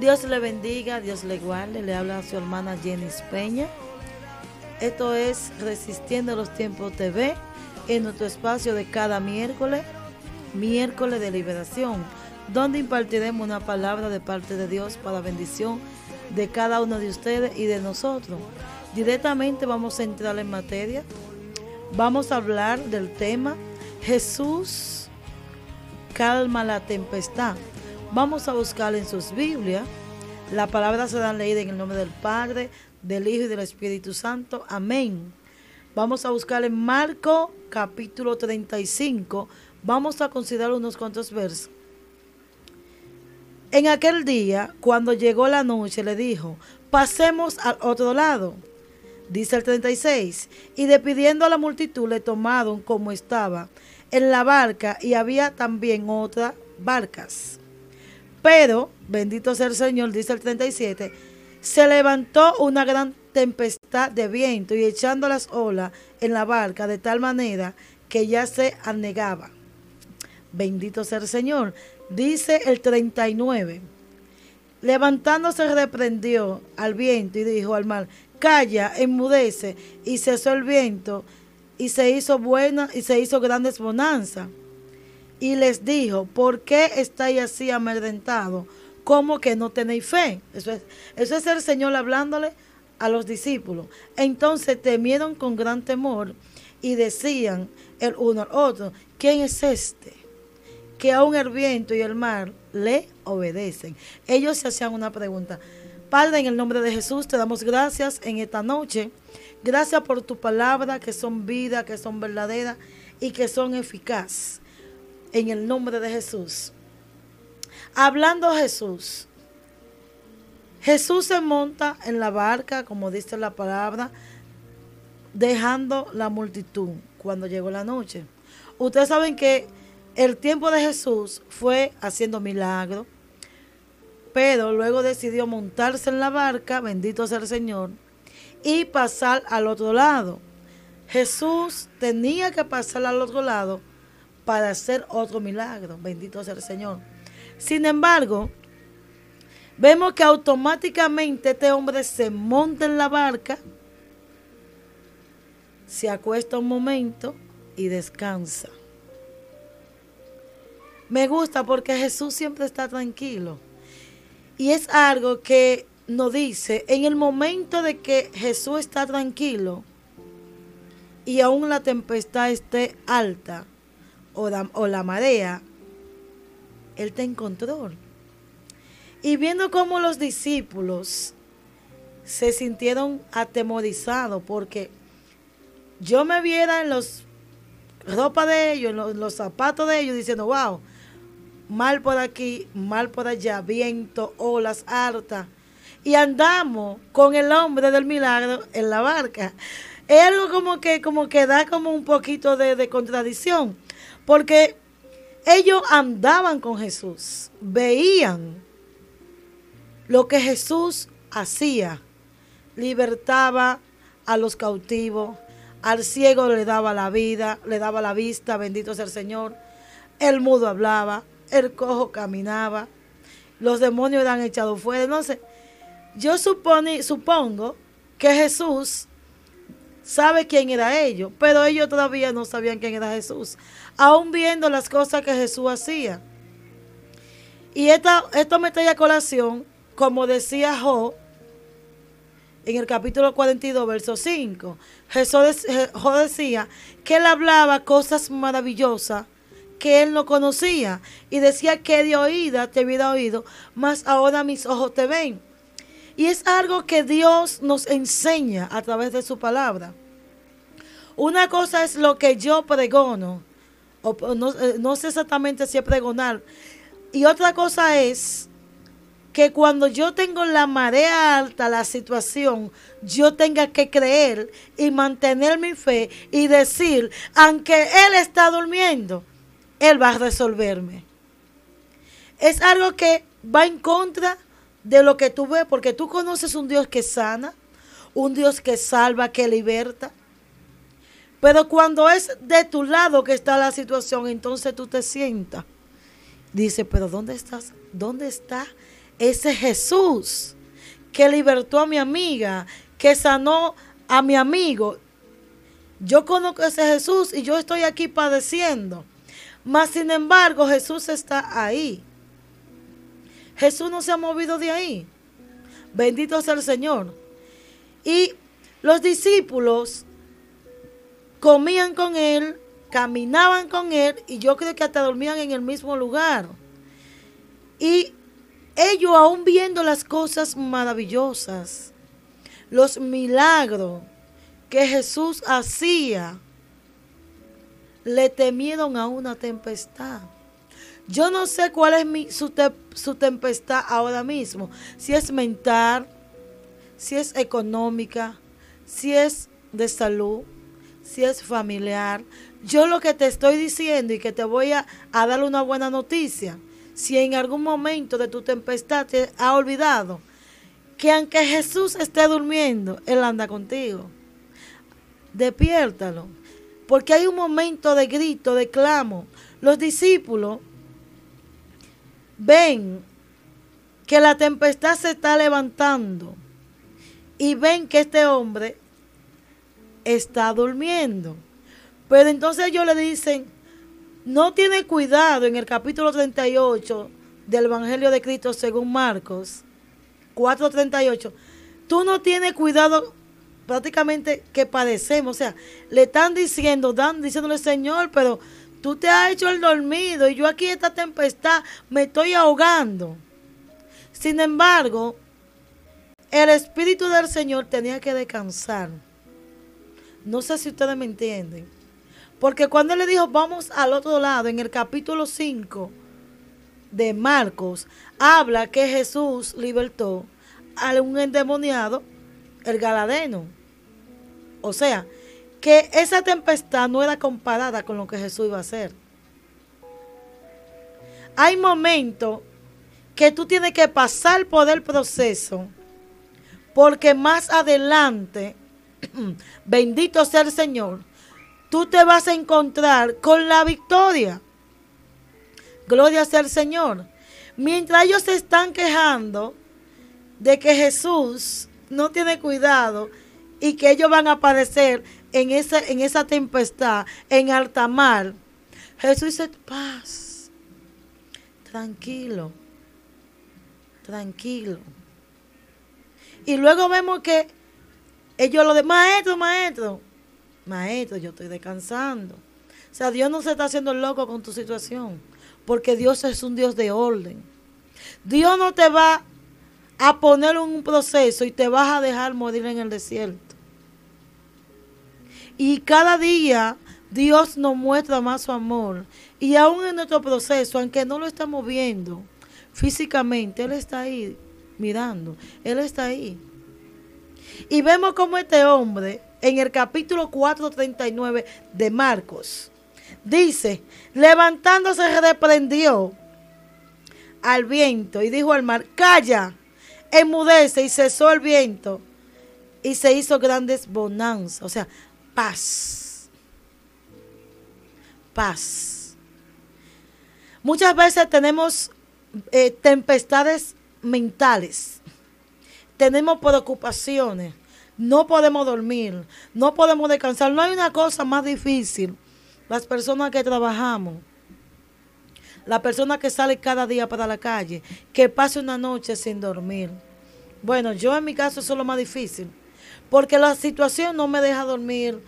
Dios le bendiga, Dios le guarde. Le habla a su hermana Jenny Peña. Esto es Resistiendo los Tiempos TV en nuestro espacio de cada miércoles, miércoles de liberación, donde impartiremos una palabra de parte de Dios para bendición de cada uno de ustedes y de nosotros. Directamente vamos a entrar en materia. Vamos a hablar del tema Jesús calma la tempestad. Vamos a buscar en sus Biblias. La palabra será leída en el nombre del Padre, del Hijo y del Espíritu Santo. Amén. Vamos a buscar en Marco capítulo 35. Vamos a considerar unos cuantos versos. En aquel día, cuando llegó la noche, le dijo, pasemos al otro lado. Dice el 36, y despidiendo a la multitud le tomaron como estaba en la barca y había también otras barcas. Pero, bendito sea el Señor, dice el 37, se levantó una gran tempestad de viento y echando las olas en la barca de tal manera que ya se anegaba. Bendito sea el Señor. Dice el 39. Levantándose reprendió al viento y dijo al mar, calla, enmudece, y cesó el viento, y se hizo buena, y se hizo grandes bonanza y les dijo, ¿por qué estáis así amedrentados? ¿Cómo que no tenéis fe? Eso es, el Señor hablándole a los discípulos. Entonces temieron con gran temor y decían el uno al otro, ¿quién es este? Que aún el viento y el mar le obedecen. Ellos se hacían una pregunta. Padre, en el nombre de Jesús te damos gracias en esta noche. Gracias por tu palabra, que son vida, que son verdaderas y que son eficaces en el nombre de Jesús. Hablando Jesús, Jesús se monta en la barca, como dice la palabra, dejando la multitud cuando llegó la noche. Ustedes saben que el tiempo de Jesús fue haciendo milagros, pero luego decidió montarse en la barca, bendito sea el Señor, y pasar al otro lado. Jesús tenía que pasar al otro lado para hacer otro milagro. Bendito sea el Señor. Sin embargo, vemos que automáticamente este hombre se monta en la barca, se acuesta un momento y descansa. Me gusta porque Jesús siempre está tranquilo. Y es algo que nos dice, en el momento de que Jesús está tranquilo y aún la tempestad esté alta, o la, marea, Él te encontró. Y viendo cómo los discípulos se sintieron atemorizados porque yo me viera en los ropa de ellos, en los, zapatos de ellos, diciendo, wow, mal por aquí, mal por allá, viento, olas hartas. Y andamos con el hombre del milagro en la barca. Es algo como que, como que da como un poquito de, de contradicción. Porque ellos andaban con Jesús, veían lo que Jesús hacía, libertaba a los cautivos, al ciego le daba la vida, le daba la vista, bendito sea el Señor, el mudo hablaba, el cojo caminaba, los demonios eran echados fuera, sé. Yo supone, supongo que Jesús sabe quién era ellos, pero ellos todavía no sabían quién era Jesús, aún viendo las cosas que Jesús hacía. Y esta, esto me trae a colación, como decía Job, en el capítulo 42, verso 5. Jesús, decía que él hablaba cosas maravillosas que él no conocía y decía que de oída te había oído, mas ahora mis ojos te ven. Y es algo que Dios nos enseña a través de su palabra. Una cosa es lo que yo pregono, o eh, no, sé exactamente si es pregonar, y otra cosa es que cuando yo tengo la marea alta, la situación, yo tenga que creer y mantener mi fe y decir, aunque Él está durmiendo, Él va a resolverme. Es algo que va en contra de lo que tú ves, porque tú conoces un Dios que sana, un Dios que salva, que liberta. Pero cuando es de tu lado que está la situación, entonces tú te sientas. Dice, pero ¿dónde estás? ¿Dónde está ese Jesús que libertó a mi amiga, que sanó a mi amigo. Yo conozco a ese Jesús y yo estoy aquí padeciendo. Mas sin embargo, Jesús está ahí. Jesús no se ha movido de ahí. Bendito sea el Señor. Y los discípulos comían con él, caminaban con él y yo creo que hasta dormían en el mismo lugar. Y ellos aún viendo las cosas maravillosas, los milagros que Jesús hacía, le temieron a una tempestad. Yo no sé cuál es mi, su, su tempestad ahora mismo, si es mental, si es económica, si es de salud, si es familiar. Yo lo que te estoy diciendo y que te voy a, dar una buena noticia, si en algún momento de tu tempestad te ha olvidado que aunque Jesús esté durmiendo, Él anda contigo. Despiértalo. Porque hay un momento de grito, de clamo. Los discípulos ven que la tempestad se está levantando y ven que este hombre está durmiendo. Pero entonces ellos le dicen, no tiene cuidado en el capítulo 38 del Evangelio de Cristo según Marcos 4:38. Tú no tienes cuidado prácticamente que padecemos. O sea, le están diciendo, dan, diciéndole, Señor, pero tú te has hecho el dormido y yo aquí esta tempestad me estoy ahogando. Sin embargo, el Espíritu del Señor tenía que descansar. No sé si ustedes me entienden. Porque cuando le dijo, vamos al otro lado, en el capítulo 5 de Marcos, habla que Jesús libertó a un endemoniado, el Galadeno. O sea, que esa tempestad no era comparada con lo que Jesús iba a hacer. Hay momentos que tú tienes que pasar por el proceso, porque más adelante, bendito sea el Señor, tú te vas a encontrar con la victoria. Gloria sea al Señor. Mientras ellos se están quejando de que Jesús no tiene cuidado y que ellos van a padecer en esa, en esa tempestad, en alta mar, Jesús dice, paz, tranquilo, tranquilo. Y luego vemos que ellos lo de maestro, maestro, maestro, yo estoy descansando. O sea, Dios no se está haciendo loco con tu situación, porque Dios es un Dios de orden. Dios no te va a poner en un proceso y te vas a dejar morir en el desierto. Y cada día Dios nos muestra más su amor. Y aún en nuestro proceso, aunque no lo estamos viendo físicamente, Él está ahí mirando. Él está ahí. Y vemos como este hombre en el capítulo 4.39 de Marcos. Dice, levantándose reprendió al viento y dijo al mar, calla, enmudece y cesó el viento y se hizo grandes bonanzas, o sea, paz. Paz. Muchas veces tenemos eh, tempestades mentales, tenemos preocupaciones, no podemos dormir, no podemos descansar. No hay una cosa más difícil. Las personas que trabajamos, la persona que sale cada día para la calle, que pase una noche sin dormir. Bueno, yo en mi caso eso es lo más difícil, porque la situación no me deja dormir.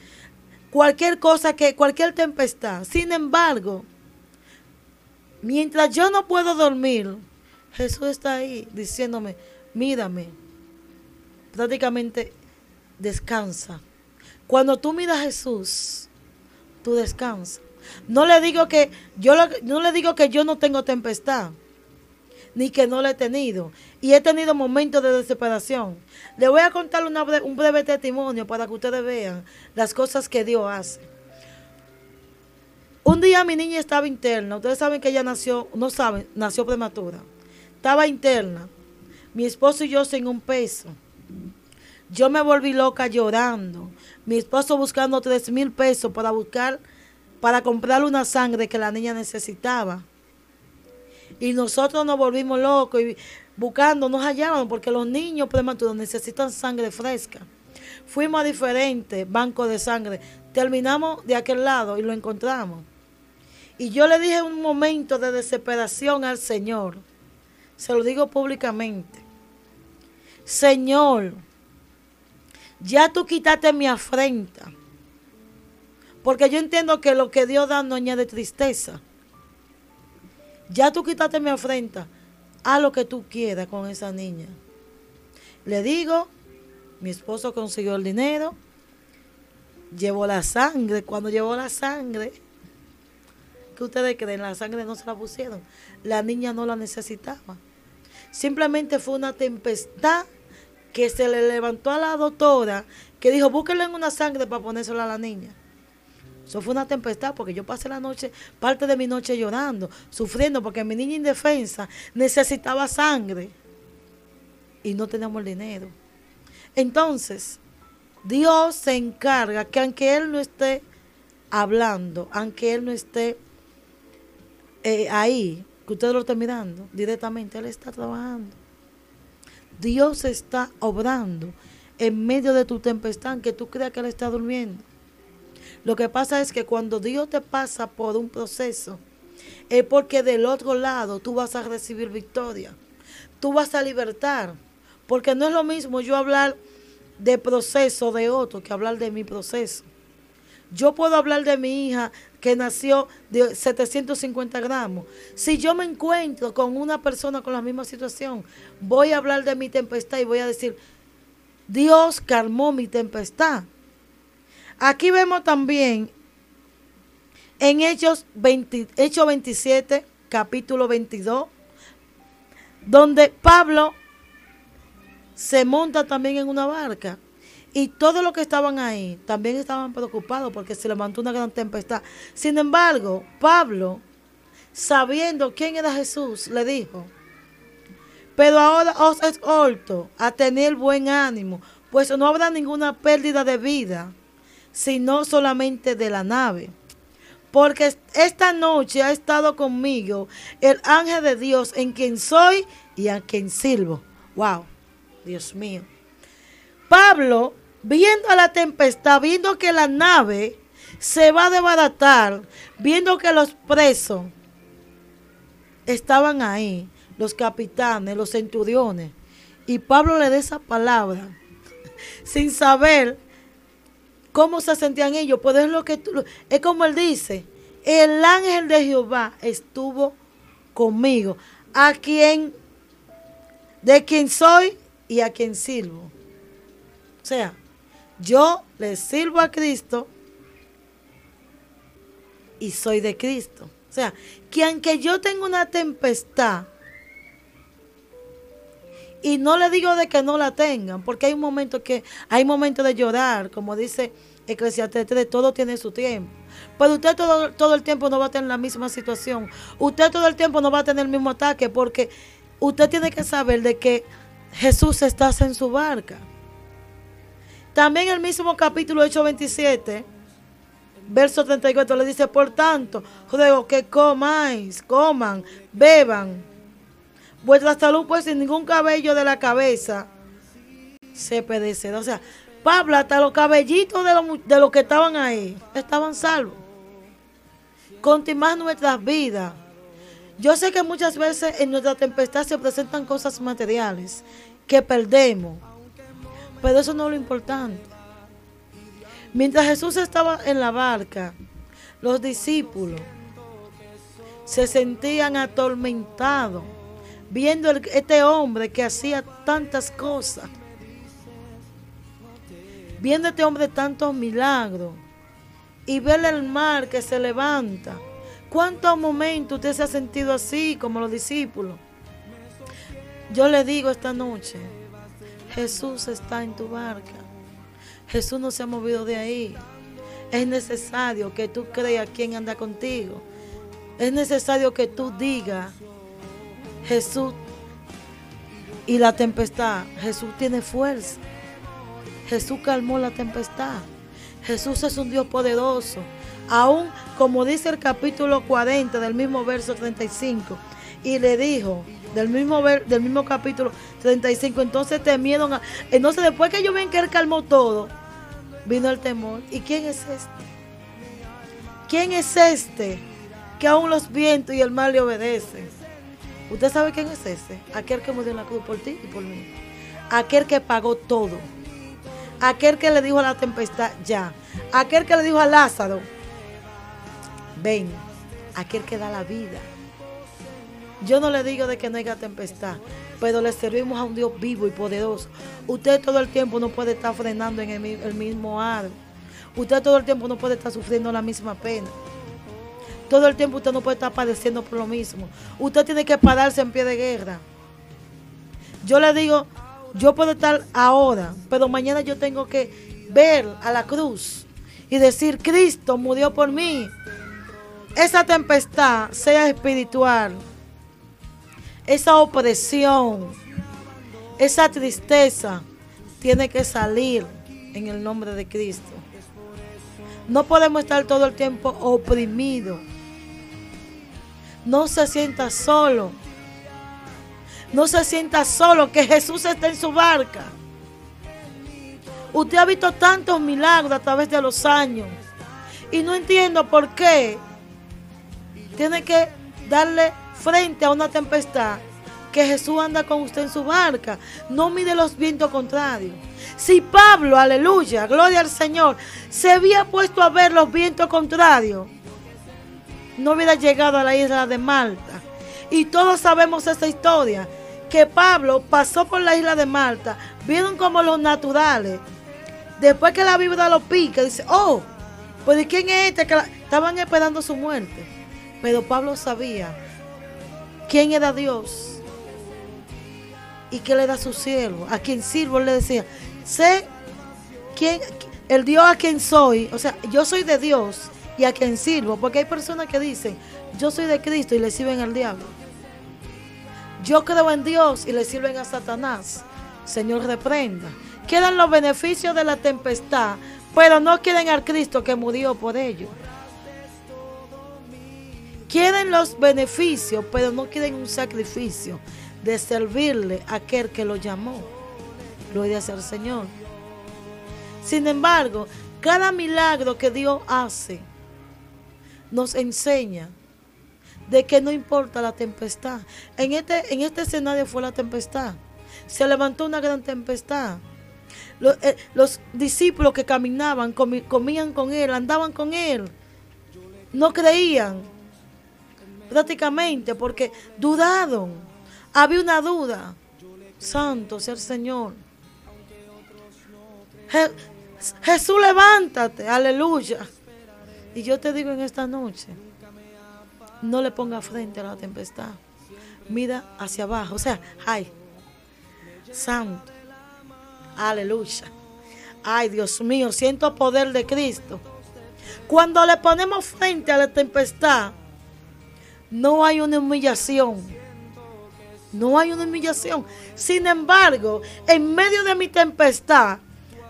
Cualquier cosa que, cualquier tempestad. Sin embargo, mientras yo no puedo dormir, Jesús está ahí diciéndome, mírame. Prácticamente descansa. Cuando tú miras a Jesús, tú descansas. No le digo que yo no le digo que yo no tengo tempestad, ni que no la he tenido. Y he tenido momentos de desesperación. Le voy a contar un breve testimonio para que ustedes vean las cosas que Dios hace. Un día mi niña estaba interna. Ustedes saben que ella nació, no saben, nació prematura. Estaba interna. Mi esposo y yo sin un peso. Yo me volví loca llorando. Mi esposo buscando tres mil pesos para buscar, para comprar una sangre que la niña necesitaba. Y nosotros nos volvimos locos. Y buscando, nos hallaban porque los niños prematuros necesitan sangre fresca. Fuimos a diferentes bancos de sangre. Terminamos de aquel lado y lo encontramos. Y yo le dije un momento de desesperación al Señor, se lo digo públicamente, Señor, ya tú quitaste mi afrenta, porque yo entiendo que lo que Dios da no añade tristeza. Ya tú quitaste mi afrenta, haz lo que tú quieras con esa niña. Le digo, mi esposo consiguió el dinero, llevó la sangre, cuando llevó la sangre, ¿Qué ustedes creen? La sangre no se la pusieron. La niña no la necesitaba. Simplemente fue una tempestad que se le levantó a la doctora que dijo, búsquenle en una sangre para ponérsela a la niña. Eso fue una tempestad porque yo pasé la noche, parte de mi noche llorando, sufriendo porque mi niña indefensa necesitaba sangre y no teníamos el dinero. Entonces, Dios se encarga que aunque Él no esté hablando, aunque Él no esté eh, ahí, que usted lo está mirando directamente, Él está trabajando. Dios está obrando en medio de tu tempestad, que tú creas que Él está durmiendo. Lo que pasa es que cuando Dios te pasa por un proceso, es porque del otro lado tú vas a recibir victoria. Tú vas a libertar. Porque no es lo mismo yo hablar de proceso de otro que hablar de mi proceso. Yo puedo hablar de mi hija que nació de 750 gramos. Si yo me encuentro con una persona con la misma situación, voy a hablar de mi tempestad y voy a decir, Dios calmó mi tempestad. Aquí vemos también en Hechos, 20, Hechos 27, capítulo 22, donde Pablo se monta también en una barca y todos los que estaban ahí también estaban preocupados porque se levantó una gran tempestad. Sin embargo, Pablo, sabiendo quién era Jesús, le dijo, pero ahora os exhorto a tener buen ánimo, pues no habrá ninguna pérdida de vida, sino solamente de la nave. Porque esta noche ha estado conmigo el ángel de Dios en quien soy y a quien sirvo. Wow, Dios mío. Pablo viendo la tempestad, viendo que la nave se va a desbaratar, viendo que los presos estaban ahí, los capitanes, los centuriones, y Pablo le da esa palabra sin saber cómo se sentían ellos, pues es lo que es como él dice, el ángel de Jehová estuvo conmigo, a quien de quien soy y a quien sirvo. O sea, yo le sirvo a Cristo y soy de Cristo. O sea, que aunque yo tenga una tempestad, y no le digo de que no la tengan, porque hay un momento que hay momentos de llorar, como dice Eclesiastes 3, todo tiene su tiempo. Pero usted todo, todo el tiempo no va a tener la misma situación. Usted todo el tiempo no va a tener el mismo ataque, porque usted tiene que saber de que Jesús está en su barca. También el mismo capítulo 8, 27, verso 34, le dice, por tanto, ruego que comáis, coman, beban. Vuestra salud, pues, sin ningún cabello de la cabeza se pedecerá. O sea, Pablo, hasta los cabellitos de los, de los que estaban ahí, estaban salvos. Continuar nuestras vidas. Yo sé que muchas veces en nuestra tempestad se presentan cosas materiales que perdemos pero eso no es lo importante. Mientras Jesús estaba en la barca, los discípulos se sentían atormentados viendo este hombre que hacía tantas cosas, viendo este hombre tantos milagros y ver el mar que se levanta. ¿Cuántos momentos usted se ha sentido así como los discípulos? Yo le digo esta noche, Jesús está en tu barca. Jesús no se ha movido de ahí. Es necesario que tú creas quién anda contigo. Es necesario que tú digas, Jesús y la tempestad. Jesús tiene fuerza. Jesús calmó la tempestad. Jesús es un Dios poderoso. Aún como dice el capítulo 40 del mismo verso 35. Y le dijo, del mismo, del mismo capítulo 35. Entonces temieron. A, entonces después que ellos ven que él calmó todo, vino el temor. ¿Y quién es este? ¿Quién es este que aún los vientos y el mar le obedecen? ¿Usted sabe quién es ese? Aquel que murió en la cruz por ti y por mí. Aquel que pagó todo. Aquel que le dijo a la tempestad, ya. Aquel que le dijo a Lázaro, ven. Aquel que da la vida. Yo no le digo de que no haya tempestad, pero le servimos a un Dios vivo y poderoso. Usted todo el tiempo no puede estar frenando en el, mismo árbol. Usted todo el tiempo no puede estar sufriendo la misma pena. Todo el tiempo usted no puede estar padeciendo por lo mismo. Usted tiene que pararse en pie de guerra. Yo le digo, yo puedo estar ahora, pero mañana yo tengo que ver a la cruz y decir, Cristo murió por mí. Esa tempestad, sea espiritual, esa opresión, esa tristeza, tiene que salir en el nombre de Cristo. No podemos estar todo el tiempo oprimidos. No se sienta solo. No se sienta solo, que Jesús está en su barca. Usted ha visto tantos milagros a través de los años. Y no entiendo por qué tiene que darle frente a una tempestad que Jesús anda con usted en su barca. No mide los vientos contrarios. Si Pablo, aleluya, gloria al Señor, se había puesto a ver los vientos contrarios, no hubiera llegado a la isla de Malta. Y todos sabemos esa historia, que Pablo pasó por la isla de Malta, vieron como los naturales. Después que la Biblia lo pica, dice, oh, pues ¿de quién es este? Estaban esperando su muerte. Pero Pablo sabía quién era Dios y qué le da su siervo. A quien sirvo le decía, sé quién, el Dios a quien soy, o sea, yo soy de Dios y a quien sirvo, porque hay personas que dicen, yo soy de Cristo y le sirven al diablo. Yo creo en Dios y le sirven a Satanás. Señor, reprenda. Quedan los beneficios de la tempestad, pero no quieren al Cristo que murió por ellos. Quieren los beneficios, pero no quieren un sacrificio de servirle a aquel que lo llamó. Gloria el Señor. Sin embargo, cada milagro que Dios hace nos enseña de que no importa la tempestad. En este, en este escenario fue la tempestad. Se levantó una gran tempestad. Los, eh, los discípulos que caminaban, comían con él, andaban con él. No creían prácticamente porque dudaron. Había una duda. Santo sea el Señor. Jesús, levántate, aleluya. Y yo te digo en esta noche, no le ponga frente a la tempestad. Mira hacia abajo. O sea, ay, santo, aleluya. Ay, Dios mío, siento poder de Cristo. Cuando le ponemos frente a la tempestad, no hay una humillación. No hay una humillación. Sin embargo, en medio de mi tempestad,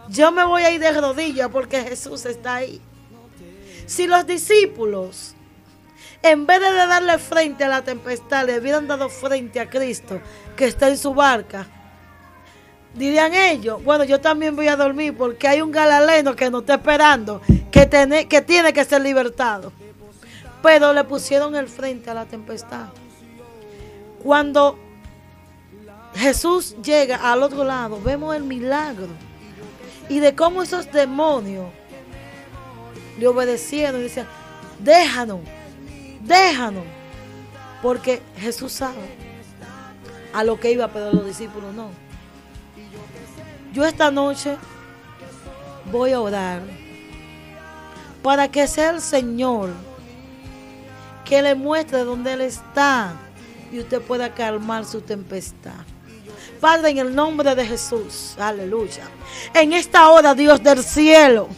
yo me voy a ir de rodillas porque Jesús está ahí. Si los discípulos, en vez de darle frente a la tempestad, le hubieran dado frente a Cristo que está en su barca, dirían ellos, bueno, yo también voy a dormir porque hay un galaleno que nos está esperando, que, tiene, que tiene que ser libertado. Pero le pusieron el frente a la tempestad. Cuando Jesús llega al otro lado, vemos el milagro y de cómo esos demonios le obedecieron y decían, déjanos, déjanos, porque Jesús sabe a lo que iba, pero los discípulos no. Yo esta noche voy a orar para que sea el Señor que le muestre dónde Él está y usted pueda calmar su tempestad. Padre, en el nombre de Jesús, aleluya. En esta hora, Dios del cielo,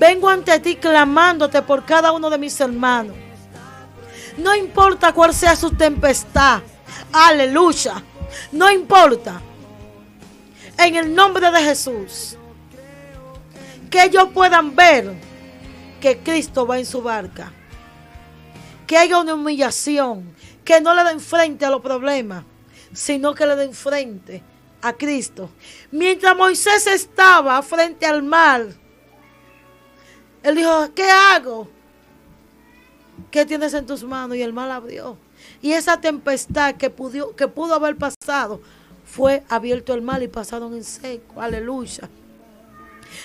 vengo ante ti clamándote por cada uno de mis hermanos. No importa cuál sea su tempestad, aleluya. No importa. En el nombre de Jesús, que ellos puedan ver que Cristo va en su barca que haya una humillación, que no le den frente a los problemas, sino que le den frente a Cristo. Mientras Moisés estaba frente al mar, él dijo, ¿qué hago? ¿Qué tienes en tus manos? Y el mar abrió. Y esa tempestad que pudo, que pudo haber pasado, fue abierto el mar y pasaron en seco. Aleluya.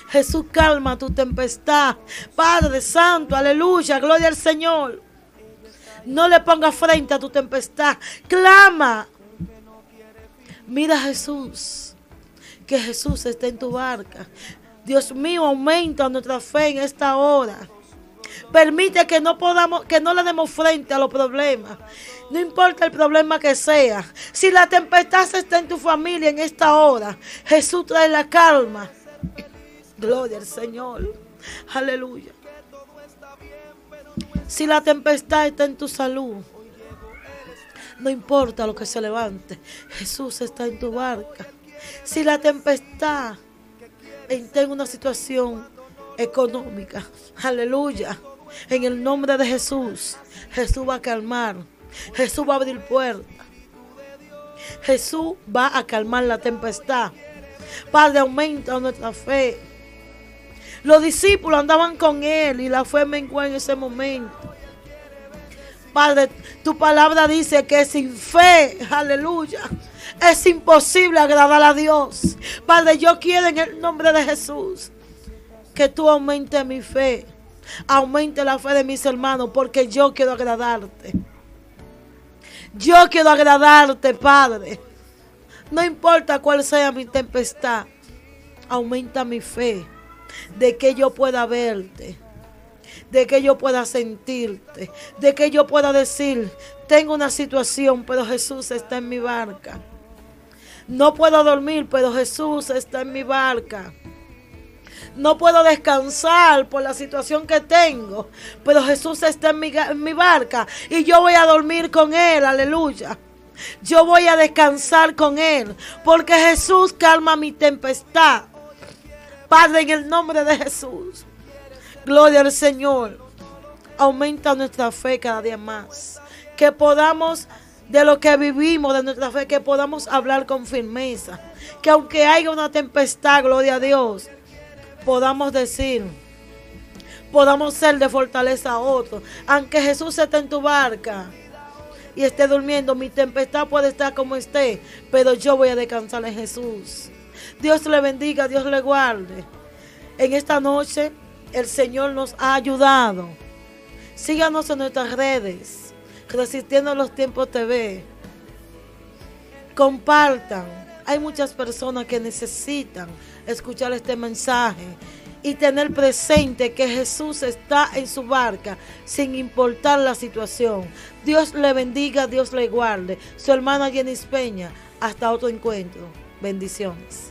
Jesús, calma tu tempestad. Padre Santo, aleluya, gloria al Señor. No le pongas frente a tu tempestad. Clama. Mira Jesús. Que Jesús está en tu barca. Dios mío, aumenta nuestra fe en esta hora. Permite que no podamos, que no le demos frente a los problemas. No importa el problema que sea. Si la tempestad está en tu familia en esta hora, Jesús trae la calma. Gloria al Señor. Aleluya. Si la tempestad está en tu salud, no importa lo que se levante, Jesús está en tu barca. Si la tempestad está en una situación económica, aleluya, en el nombre de Jesús, Jesús va a calmar, Jesús va a abrir puertas. Jesús va a calmar la tempestad. Padre, aumenta nuestra fe. Los discípulos andaban con él y la fe menguó en ese momento. Padre, tu palabra dice que sin fe, aleluya, es imposible agradar a Dios. Padre, yo quiero en el nombre de Jesús que tú aumentes mi fe. Aumente la fe de mis hermanos porque yo quiero agradarte. Yo quiero agradarte, Padre. No importa cuál sea mi tempestad, aumenta mi fe de que yo pueda verte, de que yo pueda sentirte, de que yo pueda decir, tengo una situación, pero Jesús está en mi barca. No puedo dormir, pero Jesús está en mi barca. No puedo descansar por la situación que tengo, pero Jesús está en mi, barca y yo voy a dormir con Él, aleluya. Yo voy a descansar con Él, porque Jesús calma mi tempestad. Padre, en el nombre de Jesús. Gloria al Señor. Aumenta nuestra fe cada día más. Que podamos, de lo que vivimos, de nuestra fe, que podamos hablar con firmeza. Que aunque haya una tempestad, gloria a Dios, podamos decir, podamos ser de fortaleza a otros. Aunque Jesús esté en tu barca y esté durmiendo, mi tempestad puede estar como esté, pero yo voy a descansar en Jesús. Dios le bendiga, Dios le guarde. En esta noche el Señor nos ha ayudado. Síganos en nuestras redes, Resistiendo los Tiempos TV. Compartan. Hay muchas personas que necesitan escuchar este mensaje y tener presente que Jesús está en su barca sin importar la situación. Dios le bendiga, Dios le guarde. Su hermana Jenny Peña, hasta otro encuentro. Bendiciones.